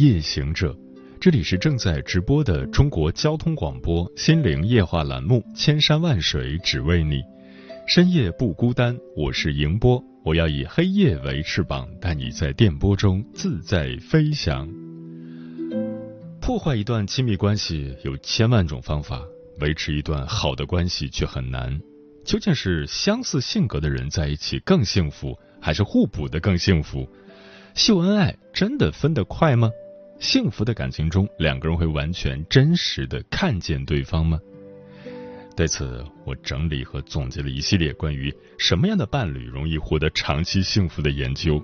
夜行者，这里是正在直播的中国交通广播心灵夜话栏目《千山万水只为你》，深夜不孤单，我是迎波，我要以黑夜为翅膀，带你在电波中自在飞翔。破坏一段亲密关系有千万种方法，维持一段好的关系却很难。究竟是相似性格的人在一起更幸福，还是互补的更幸福？秀恩爱真的分得快吗？幸福的感情中，两个人会完全真实的看见对方吗？对此，我整理和总结了一系列关于什么样的伴侣容易获得长期幸福的研究。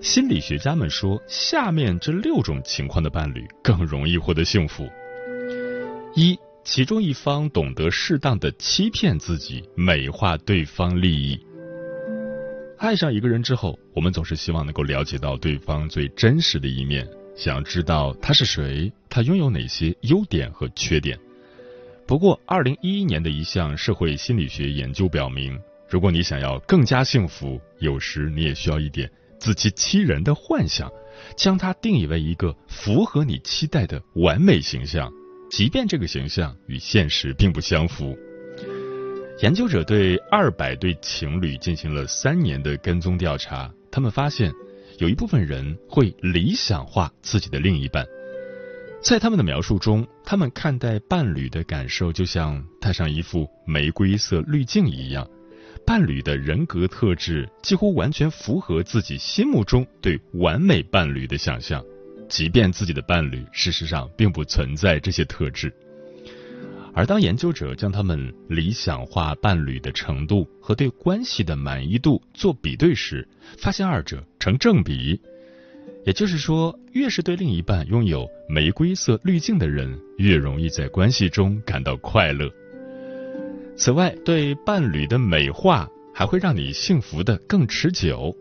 心理学家们说，下面这六种情况的伴侣更容易获得幸福：一，其中一方懂得适当的欺骗自己，美化对方利益。爱上一个人之后，我们总是希望能够了解到对方最真实的一面。想知道他是谁，他拥有哪些优点和缺点。不过，二零一一年的一项社会心理学研究表明，如果你想要更加幸福，有时你也需要一点自欺欺人的幻想，将它定义为一个符合你期待的完美形象，即便这个形象与现实并不相符。研究者对二百对情侣进行了三年的跟踪调查，他们发现。有一部分人会理想化自己的另一半，在他们的描述中，他们看待伴侣的感受就像戴上一副玫瑰色滤镜一样，伴侣的人格特质几乎完全符合自己心目中对完美伴侣的想象，即便自己的伴侣事实上并不存在这些特质。而当研究者将他们理想化伴侣的程度和对关系的满意度做比对时，发现二者成正比。也就是说，越是对另一半拥有玫瑰色滤镜的人，越容易在关系中感到快乐。此外，对伴侣的美化还会让你幸福的更持久。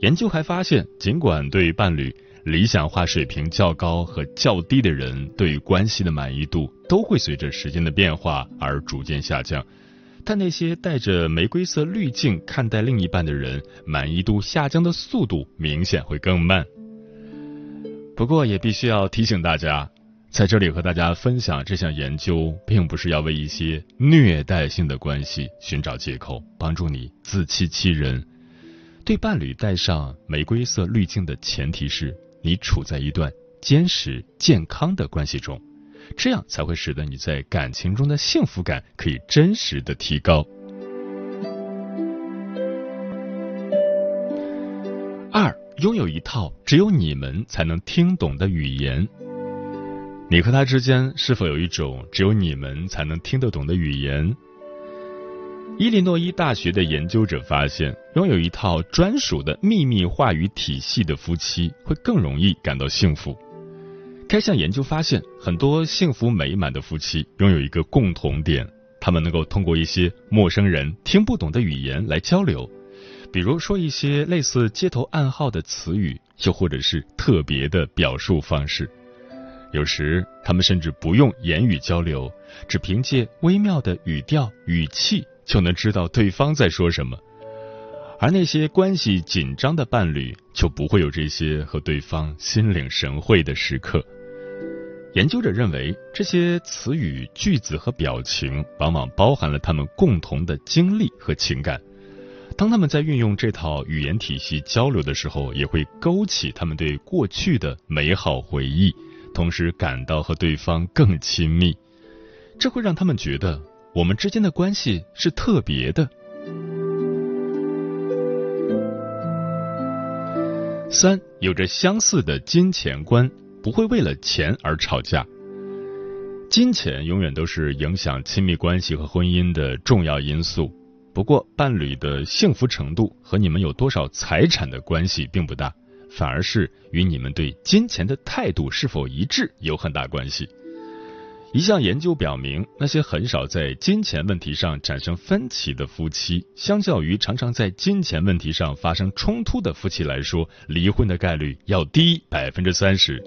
研究还发现，尽管对伴侣，理想化水平较高和较低的人，对关系的满意度都会随着时间的变化而逐渐下降。但那些带着玫瑰色滤镜看待另一半的人，满意度下降的速度明显会更慢。不过，也必须要提醒大家，在这里和大家分享这项研究，并不是要为一些虐待性的关系寻找借口，帮助你自欺欺人。对伴侣带上玫瑰色滤镜的前提是。你处在一段坚实健康的关系中，这样才会使得你在感情中的幸福感可以真实的提高。二，拥有一套只有你们才能听懂的语言。你和他之间是否有一种只有你们才能听得懂的语言？伊利诺伊大学的研究者发现，拥有一套专属的秘密话语体系的夫妻会更容易感到幸福。该项研究发现，很多幸福美满的夫妻拥有一个共同点：他们能够通过一些陌生人听不懂的语言来交流，比如说一些类似街头暗号的词语，又或者是特别的表述方式。有时，他们甚至不用言语交流，只凭借微妙的语调、语气。就能知道对方在说什么，而那些关系紧张的伴侣就不会有这些和对方心领神会的时刻。研究者认为，这些词语、句子和表情往往包含了他们共同的经历和情感。当他们在运用这套语言体系交流的时候，也会勾起他们对过去的美好回忆，同时感到和对方更亲密。这会让他们觉得。我们之间的关系是特别的。三，有着相似的金钱观，不会为了钱而吵架。金钱永远都是影响亲密关系和婚姻的重要因素。不过，伴侣的幸福程度和你们有多少财产的关系并不大，反而是与你们对金钱的态度是否一致有很大关系。一项研究表明，那些很少在金钱问题上产生分歧的夫妻，相较于常常在金钱问题上发生冲突的夫妻来说，离婚的概率要低百分之三十。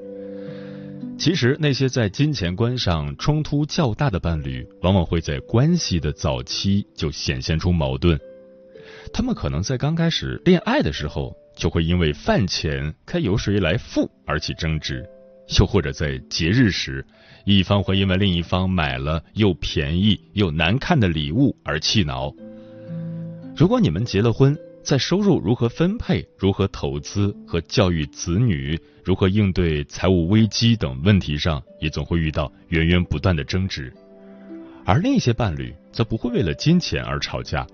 其实，那些在金钱观上冲突较大的伴侣，往往会在关系的早期就显现出矛盾。他们可能在刚开始恋爱的时候，就会因为饭钱该由谁来付而起争执，又或者在节日时。一方会因为另一方买了又便宜又难看的礼物而气恼。如果你们结了婚，在收入如何分配、如何投资和教育子女、如何应对财务危机等问题上，也总会遇到源源不断的争执。而另一些伴侣则不会为了金钱而吵架，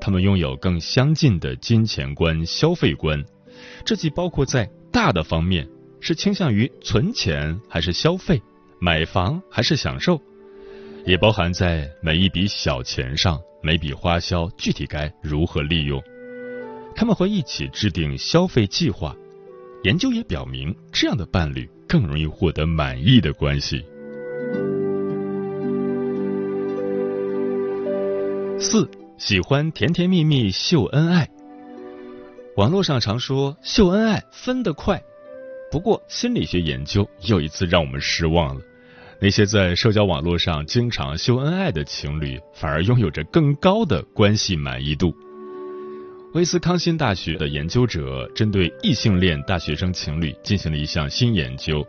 他们拥有更相近的金钱观、消费观，这既包括在大的方面是倾向于存钱还是消费。买房还是享受，也包含在每一笔小钱上，每笔花销具体该如何利用。他们会一起制定消费计划。研究也表明，这样的伴侣更容易获得满意的关系。四，喜欢甜甜蜜蜜秀恩爱。网络上常说秀恩爱分得快，不过心理学研究又一次让我们失望了。那些在社交网络上经常秀恩爱的情侣，反而拥有着更高的关系满意度。威斯康辛大学的研究者针对异性恋大学生情侣进行了一项新研究，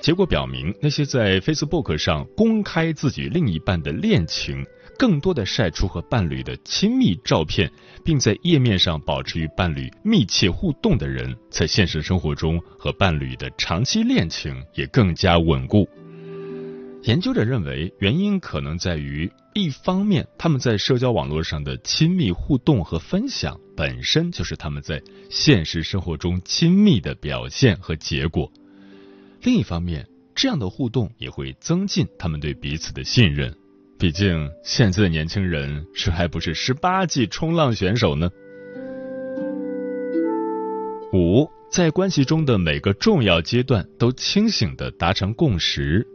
结果表明，那些在 Facebook 上公开自己另一半的恋情，更多的晒出和伴侣的亲密照片，并在页面上保持与伴侣密切互动的人，在现实生活中和伴侣的长期恋情也更加稳固。研究者认为，原因可能在于，一方面，他们在社交网络上的亲密互动和分享，本身就是他们在现实生活中亲密的表现和结果；另一方面，这样的互动也会增进他们对彼此的信任。毕竟，现在的年轻人谁还不是十八级冲浪选手呢？五，在关系中的每个重要阶段都清醒的达成共识。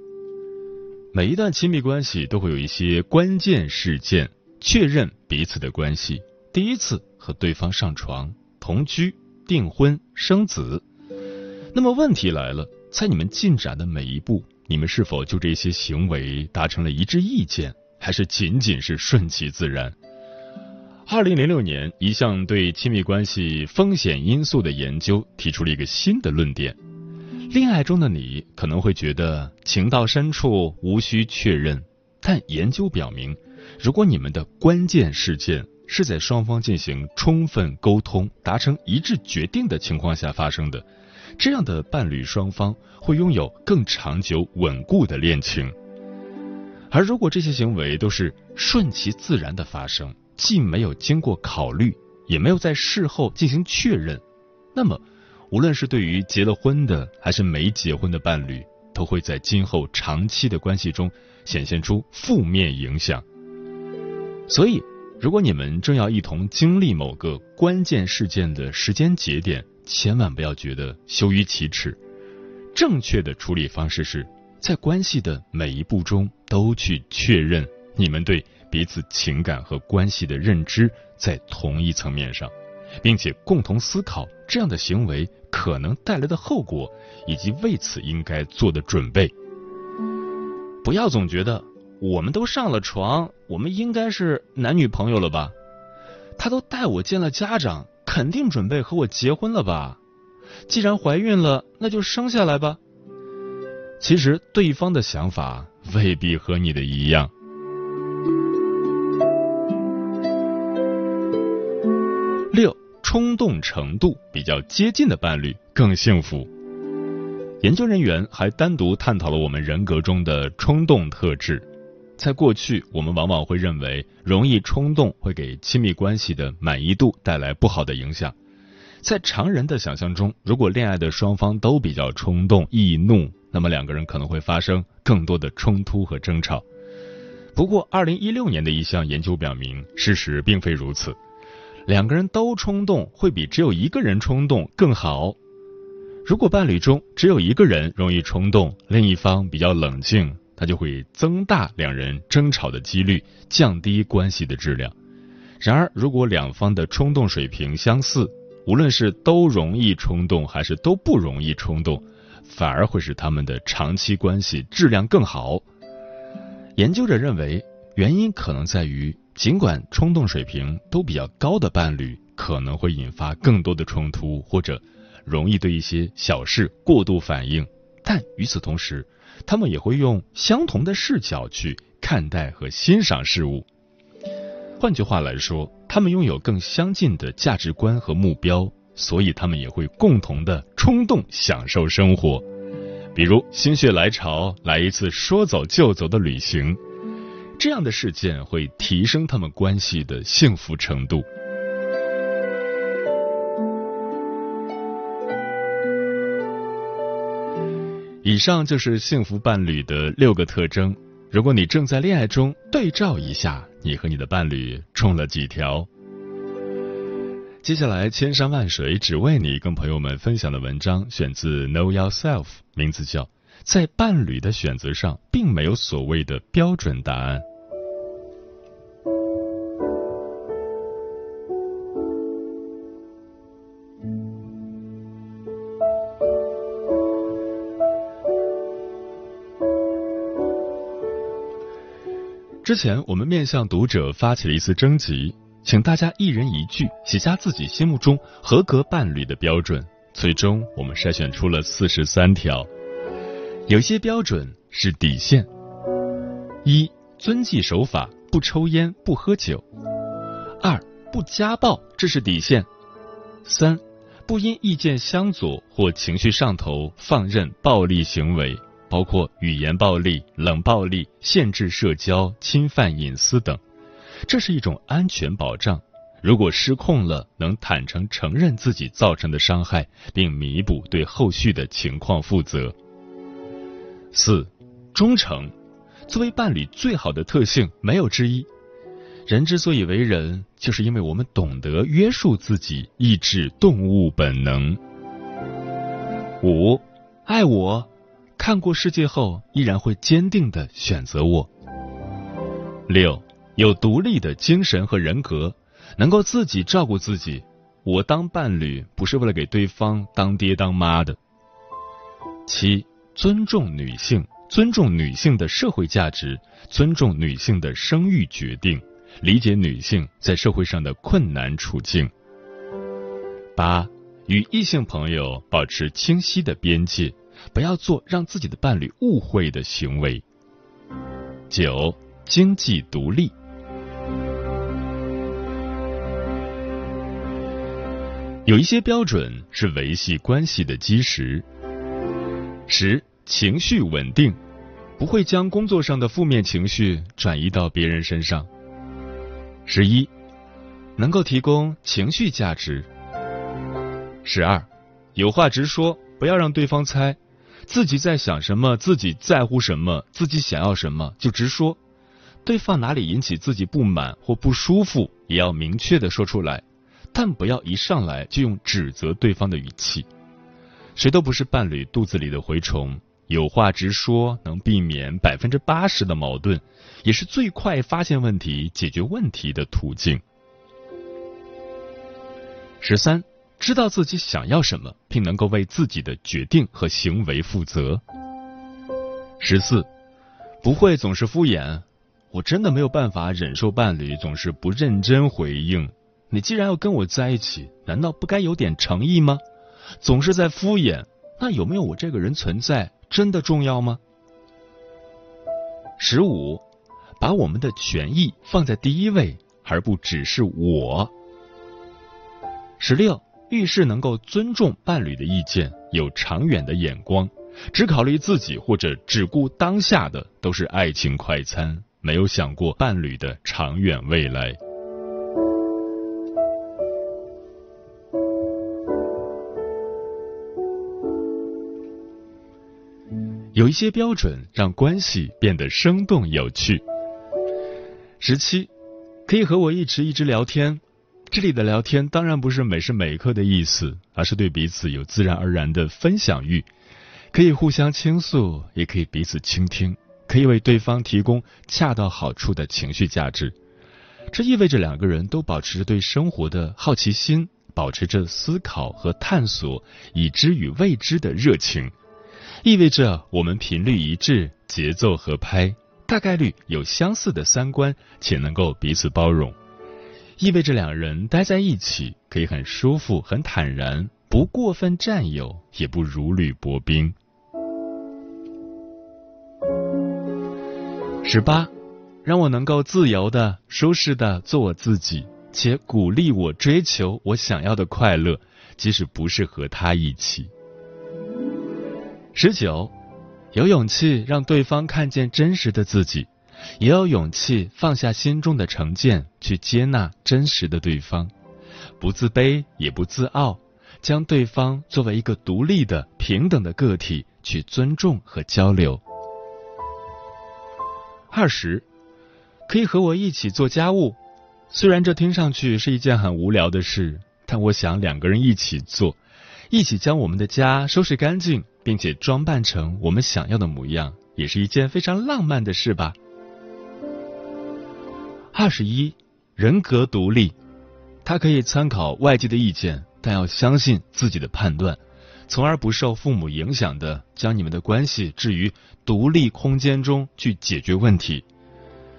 每一段亲密关系都会有一些关键事件确认彼此的关系。第一次和对方上床、同居、订婚、生子。那么问题来了，在你们进展的每一步，你们是否就这些行为达成了一致意见，还是仅仅是顺其自然？二零零六年，一项对亲密关系风险因素的研究提出了一个新的论点。恋爱中的你可能会觉得情到深处无需确认，但研究表明，如果你们的关键事件是在双方进行充分沟通、达成一致决定的情况下发生的，这样的伴侣双方会拥有更长久稳固的恋情。而如果这些行为都是顺其自然的发生，既没有经过考虑，也没有在事后进行确认，那么。无论是对于结了婚的还是没结婚的伴侣，都会在今后长期的关系中显现出负面影响。所以，如果你们正要一同经历某个关键事件的时间节点，千万不要觉得羞于启齿。正确的处理方式是在关系的每一步中都去确认你们对彼此情感和关系的认知在同一层面上。并且共同思考这样的行为可能带来的后果，以及为此应该做的准备。不要总觉得我们都上了床，我们应该是男女朋友了吧？他都带我见了家长，肯定准备和我结婚了吧？既然怀孕了，那就生下来吧。其实对方的想法未必和你的一样。六。冲动程度比较接近的伴侣更幸福。研究人员还单独探讨了我们人格中的冲动特质。在过去，我们往往会认为容易冲动会给亲密关系的满意度带来不好的影响。在常人的想象中，如果恋爱的双方都比较冲动易怒，那么两个人可能会发生更多的冲突和争吵。不过，二零一六年的一项研究表明，事实并非如此。两个人都冲动，会比只有一个人冲动更好。如果伴侣中只有一个人容易冲动，另一方比较冷静，他就会增大两人争吵的几率，降低关系的质量。然而，如果两方的冲动水平相似，无论是都容易冲动，还是都不容易冲动，反而会使他们的长期关系质量更好。研究者认为，原因可能在于，尽管冲动水平都比较高的伴侣可能会引发更多的冲突，或者容易对一些小事过度反应，但与此同时，他们也会用相同的视角去看待和欣赏事物。换句话来说，他们拥有更相近的价值观和目标，所以他们也会共同的冲动享受生活。比如心血来潮来一次说走就走的旅行，这样的事件会提升他们关系的幸福程度。以上就是幸福伴侣的六个特征。如果你正在恋爱中，对照一下，你和你的伴侣中了几条？接下来，千山万水只为你，跟朋友们分享的文章选自 Know Yourself，名字叫《在伴侣的选择上，并没有所谓的标准答案》。之前，我们面向读者发起了一次征集。请大家一人一句写下自己心目中合格伴侣的标准。最终，我们筛选出了四十三条。有些标准是底线：一、遵纪守法，不抽烟，不喝酒；二、不家暴，这是底线；三、不因意见相左或情绪上头放任暴力行为，包括语言暴力、冷暴力、限制社交、侵犯隐私等。这是一种安全保障。如果失控了，能坦诚承认自己造成的伤害，并弥补，对后续的情况负责。四，忠诚，作为伴侣最好的特性没有之一。人之所以为人，就是因为我们懂得约束自己，抑制动物本能。五，爱我，看过世界后依然会坚定的选择我。六。有独立的精神和人格，能够自己照顾自己。我当伴侣不是为了给对方当爹当妈的。七，尊重女性，尊重女性的社会价值，尊重女性的生育决定，理解女性在社会上的困难处境。八，与异性朋友保持清晰的边界，不要做让自己的伴侣误会的行为。九，经济独立。有一些标准是维系关系的基石：十、情绪稳定，不会将工作上的负面情绪转移到别人身上；十一、能够提供情绪价值；十二、有话直说，不要让对方猜，自己在想什么，自己在乎什么，自己想要什么就直说，对方哪里引起自己不满或不舒服，也要明确的说出来。但不要一上来就用指责对方的语气，谁都不是伴侣肚子里的蛔虫，有话直说能避免百分之八十的矛盾，也是最快发现问题、解决问题的途径。十三，知道自己想要什么，并能够为自己的决定和行为负责。十四，不会总是敷衍，我真的没有办法忍受伴侣总是不认真回应。你既然要跟我在一起，难道不该有点诚意吗？总是在敷衍，那有没有我这个人存在真的重要吗？十五，把我们的权益放在第一位，而不只是我。十六，遇事能够尊重伴侣的意见，有长远的眼光，只考虑自己或者只顾当下的，都是爱情快餐，没有想过伴侣的长远未来。有一些标准让关系变得生动有趣。十七，可以和我一直一直聊天。这里的聊天当然不是每时每刻的意思，而是对彼此有自然而然的分享欲，可以互相倾诉，也可以彼此倾听，可以为对方提供恰到好处的情绪价值。这意味着两个人都保持着对生活的好奇心，保持着思考和探索已知与未知的热情，意味着我们频率一致，节奏合拍，大概率有相似的三观，且能够彼此包容。意味着两人待在一起可以很舒服、很坦然，不过分占有，也不如履薄冰。十八，让我能够自由的、舒适的做我自己，且鼓励我追求我想要的快乐，即使不是和他一起。十九，有勇气让对方看见真实的自己。也有勇气放下心中的成见，去接纳真实的对方，不自卑也不自傲，将对方作为一个独立的、平等的个体去尊重和交流。二十，可以和我一起做家务，虽然这听上去是一件很无聊的事，但我想两个人一起做，一起将我们的家收拾干净，并且装扮成我们想要的模样，也是一件非常浪漫的事吧。二十一，人格独立，他可以参考外界的意见，但要相信自己的判断，从而不受父母影响的将你们的关系置于独立空间中去解决问题。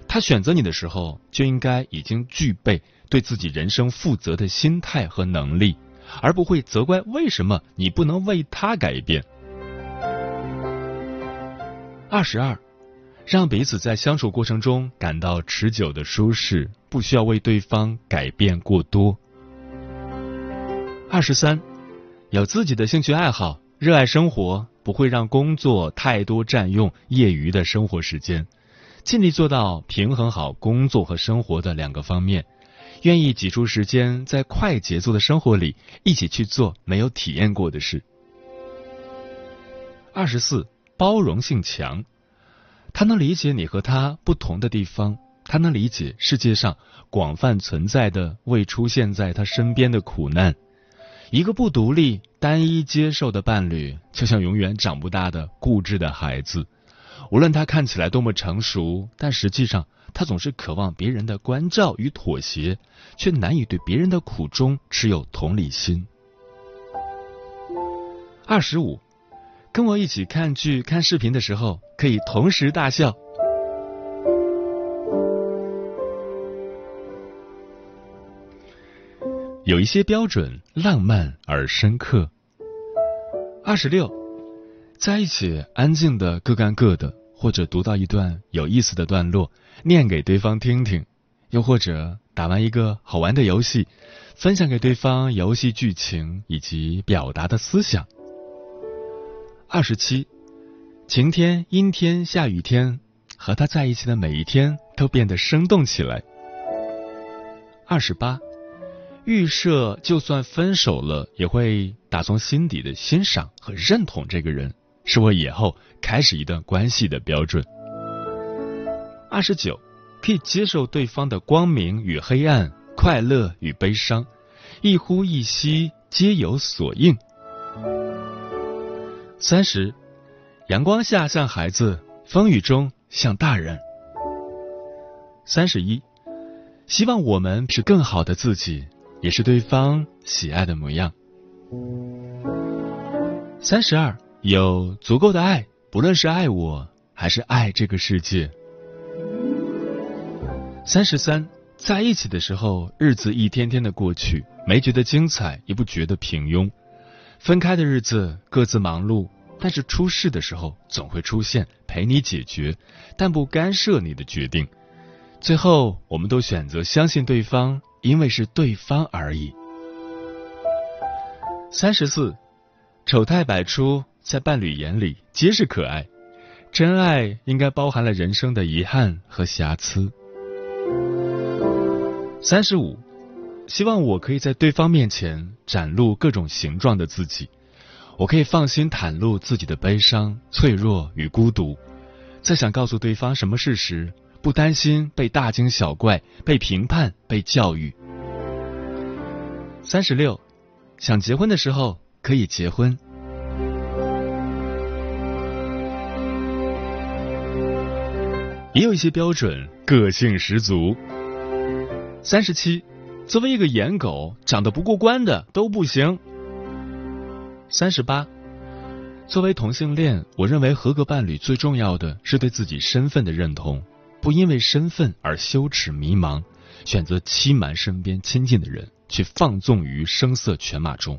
他选择你的时候，就应该已经具备对自己人生负责的心态和能力，而不会责怪为什么你不能为他改变。二十二。让彼此在相处过程中感到持久的舒适，不需要为对方改变过多。二十三，有自己的兴趣爱好，热爱生活，不会让工作太多占用业余的生活时间，尽力做到平衡好工作和生活的两个方面，愿意挤出时间在快节奏的生活里一起去做没有体验过的事。二十四，包容性强。他能理解你和他不同的地方，他能理解世界上广泛存在的未出现在他身边的苦难。一个不独立、单一接受的伴侣，就像永远长不大的固执的孩子。无论他看起来多么成熟，但实际上他总是渴望别人的关照与妥协，却难以对别人的苦衷持有同理心。二十五。跟我一起看剧、看视频的时候，可以同时大笑。有一些标准浪漫而深刻。二十六，在一起安静的各干各的，或者读到一段有意思的段落，念给对方听听；又或者打完一个好玩的游戏，分享给对方游戏剧情以及表达的思想。二十七，晴天、阴天、下雨天，和他在一起的每一天都变得生动起来。二十八，预设就算分手了，也会打从心底的欣赏和认同这个人，是我以后开始一段关系的标准。二十九，可以接受对方的光明与黑暗，快乐与悲伤，一呼一吸皆有所应。三十，阳光下像孩子，风雨中像大人。三十一，希望我们是更好的自己，也是对方喜爱的模样。三十二，有足够的爱，不论是爱我还是爱这个世界。三十三，在一起的时候，日子一天天的过去，没觉得精彩，也不觉得平庸。分开的日子，各自忙碌，但是出事的时候总会出现，陪你解决，但不干涉你的决定。最后，我们都选择相信对方，因为是对方而已。三十四，丑态百出，在伴侣眼里皆是可爱。真爱应该包含了人生的遗憾和瑕疵。三十五。希望我可以在对方面前展露各种形状的自己，我可以放心袒露自己的悲伤、脆弱与孤独。在想告诉对方什么事时，不担心被大惊小怪、被评判、被教育。三十六，想结婚的时候可以结婚。也有一些标准，个性十足。三十七，作为一个颜狗，长得不过关的都不行。三十八，作为同性恋，我认为合格伴侣最重要的是对自己身份的认同，不因为身份而羞耻迷茫，选择欺瞒身边亲近的人，去放纵于声色犬马中，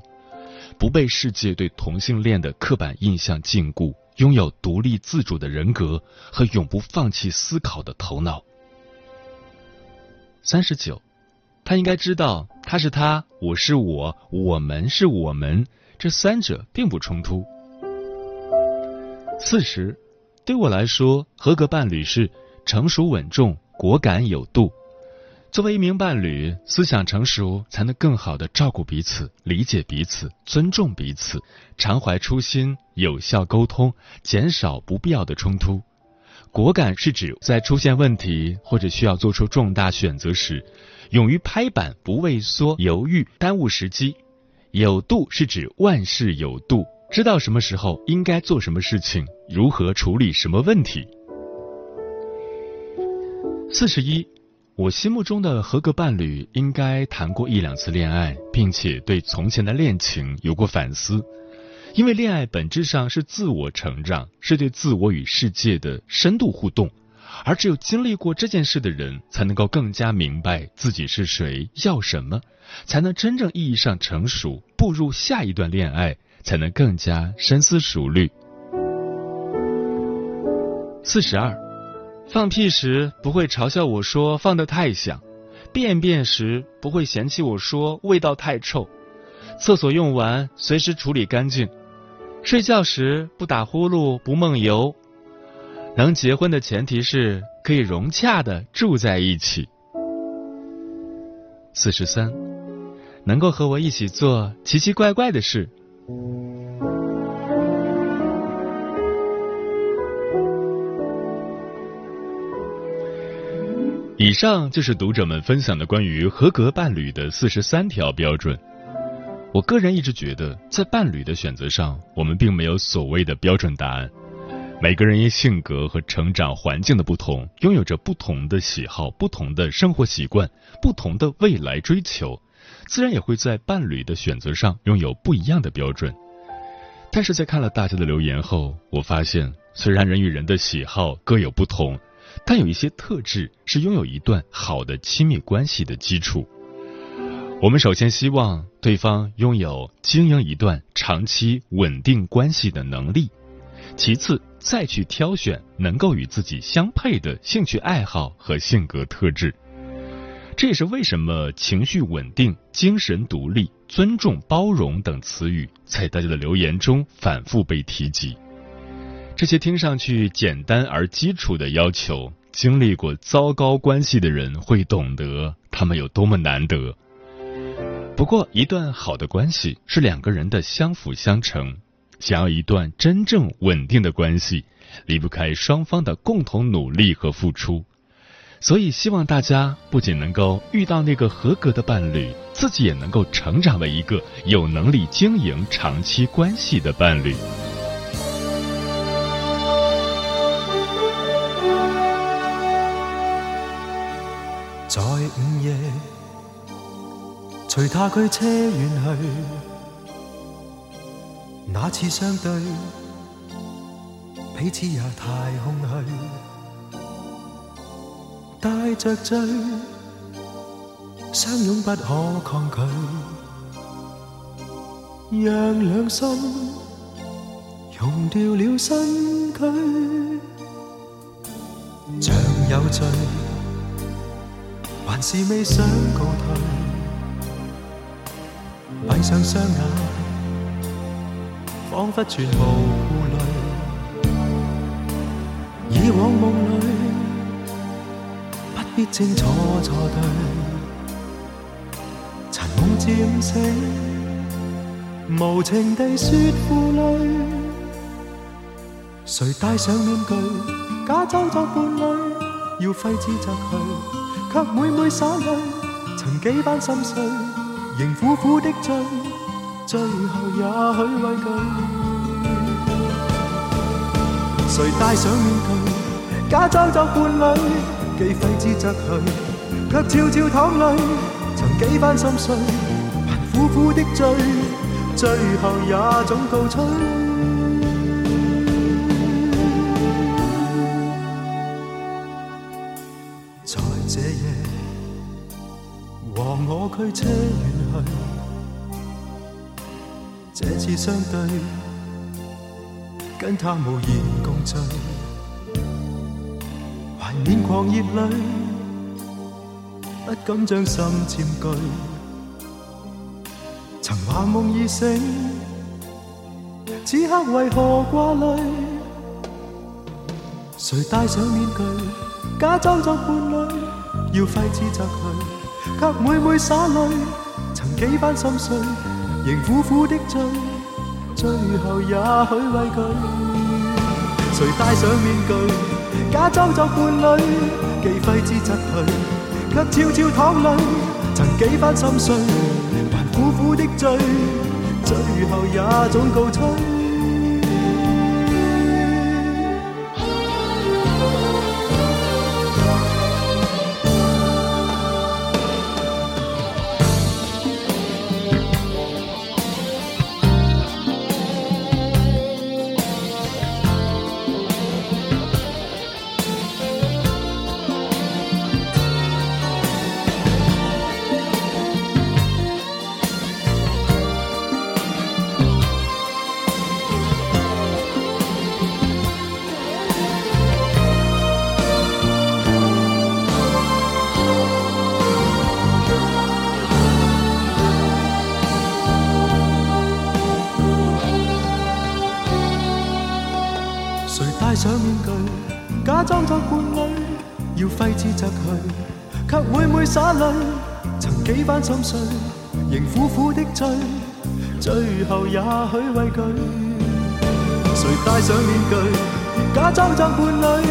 不被世界对同性恋的刻板印象禁锢。拥有独立自主的人格和永不放弃思考的头脑。三十九，他应该知道他是他，我是我，我们是我们，这三者并不冲突。四十，对我来说，合格伴侣是成熟稳重、果敢有度。作为一名伴侣，思想成熟，才能更好的照顾彼此、理解彼此、尊重彼此，常怀初心，有效沟通，减少不必要的冲突。果敢是指在出现问题或者需要做出重大选择时，勇于拍板，不畏缩、犹豫、耽误时机。有度是指万事有度，知道什么时候应该做什么事情，如何处理什么问题。四十一。我心目中的合格伴侣应该谈过一两次恋爱，并且对从前的恋情有过反思，因为恋爱本质上是自我成长，是对自我与世界的深度互动，而只有经历过这件事的人，才能够更加明白自己是谁，要什么，才能真正意义上成熟，步入下一段恋爱，才能更加深思熟虑。四十二。放屁时不会嘲笑我说放得太响，便便时不会嫌弃我说味道太臭，厕所用完随时处理干净，睡觉时不打呼噜不梦游。能结婚的前提是可以融洽的住在一起。四十三，能够和我一起做奇奇怪怪的事。以上就是读者们分享的关于合格伴侣的四十三条标准。我个人一直觉得，在伴侣的选择上，我们并没有所谓的标准答案。每个人因性格和成长环境的不同，拥有着不同的喜好、不同的生活习惯、不同的未来追求，自然也会在伴侣的选择上拥有不一样的标准。但是在看了大家的留言后，我发现，虽然人与人的喜好各有不同。但有一些特质是拥有一段好的亲密关系的基础。我们首先希望对方拥有经营一段长期稳定关系的能力，其次再去挑选能够与自己相配的兴趣爱好和性格特质。这也是为什么情绪稳定、精神独立、尊重、包容等词语在大家的留言中反复被提及。这些听上去简单而基础的要求，经历过糟糕关系的人会懂得他们有多么难得。不过，一段好的关系是两个人的相辅相成。想要一段真正稳定的关系，离不开双方的共同努力和付出。所以，希望大家不仅能够遇到那个合格的伴侣，自己也能够成长为一个有能力经营长期关系的伴侣。随他驱车远去。那次相对，彼此也太空虚。带着醉，相拥不可抗拒。让两心融掉了身躯，像有罪。还是未想告退，闭上双眼，仿佛全无顾虑。以往梦里，不必清楚错对。尘梦渐醒，无情地说负累。谁戴上面具，假装作伴侣？要挥之则去，却每每洒泪。曾几番心碎，仍苦苦的追，最后也许畏惧。谁戴上面具，假装作伴侣，既挥之则去，却悄悄淌泪。曾几番心碎，还苦苦的追，最后也总告吹。在这夜，和我驱车这次相对，跟他无言共聚，怀念狂热里，不敢将心占据。曾话梦已醒，此刻为何挂泪？谁戴上面具？假装作伴侣，要挥之则去，却每每洒泪。曾几番心碎，仍苦苦的追，最后也许畏惧。谁戴上面具，假装作伴侣，既挥之则去，却悄悄淌泪。曾几番心碎，还苦苦的追，最后也总告吹。则去，却每每洒泪。曾几番心碎，仍苦苦的追，最后也许畏惧。谁戴上面具，假装作伴侣，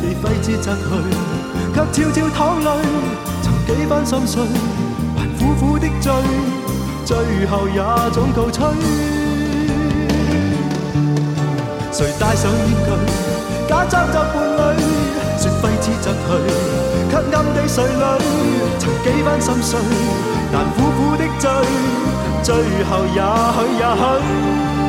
既挥之则去，却悄悄淌泪。曾几番心碎，还苦苦的追，最后也总告吹。谁戴上面具，假装作伴侣，说挥之则去，却暗地垂泪。曾几番心碎，但苦苦的追，最后也许也许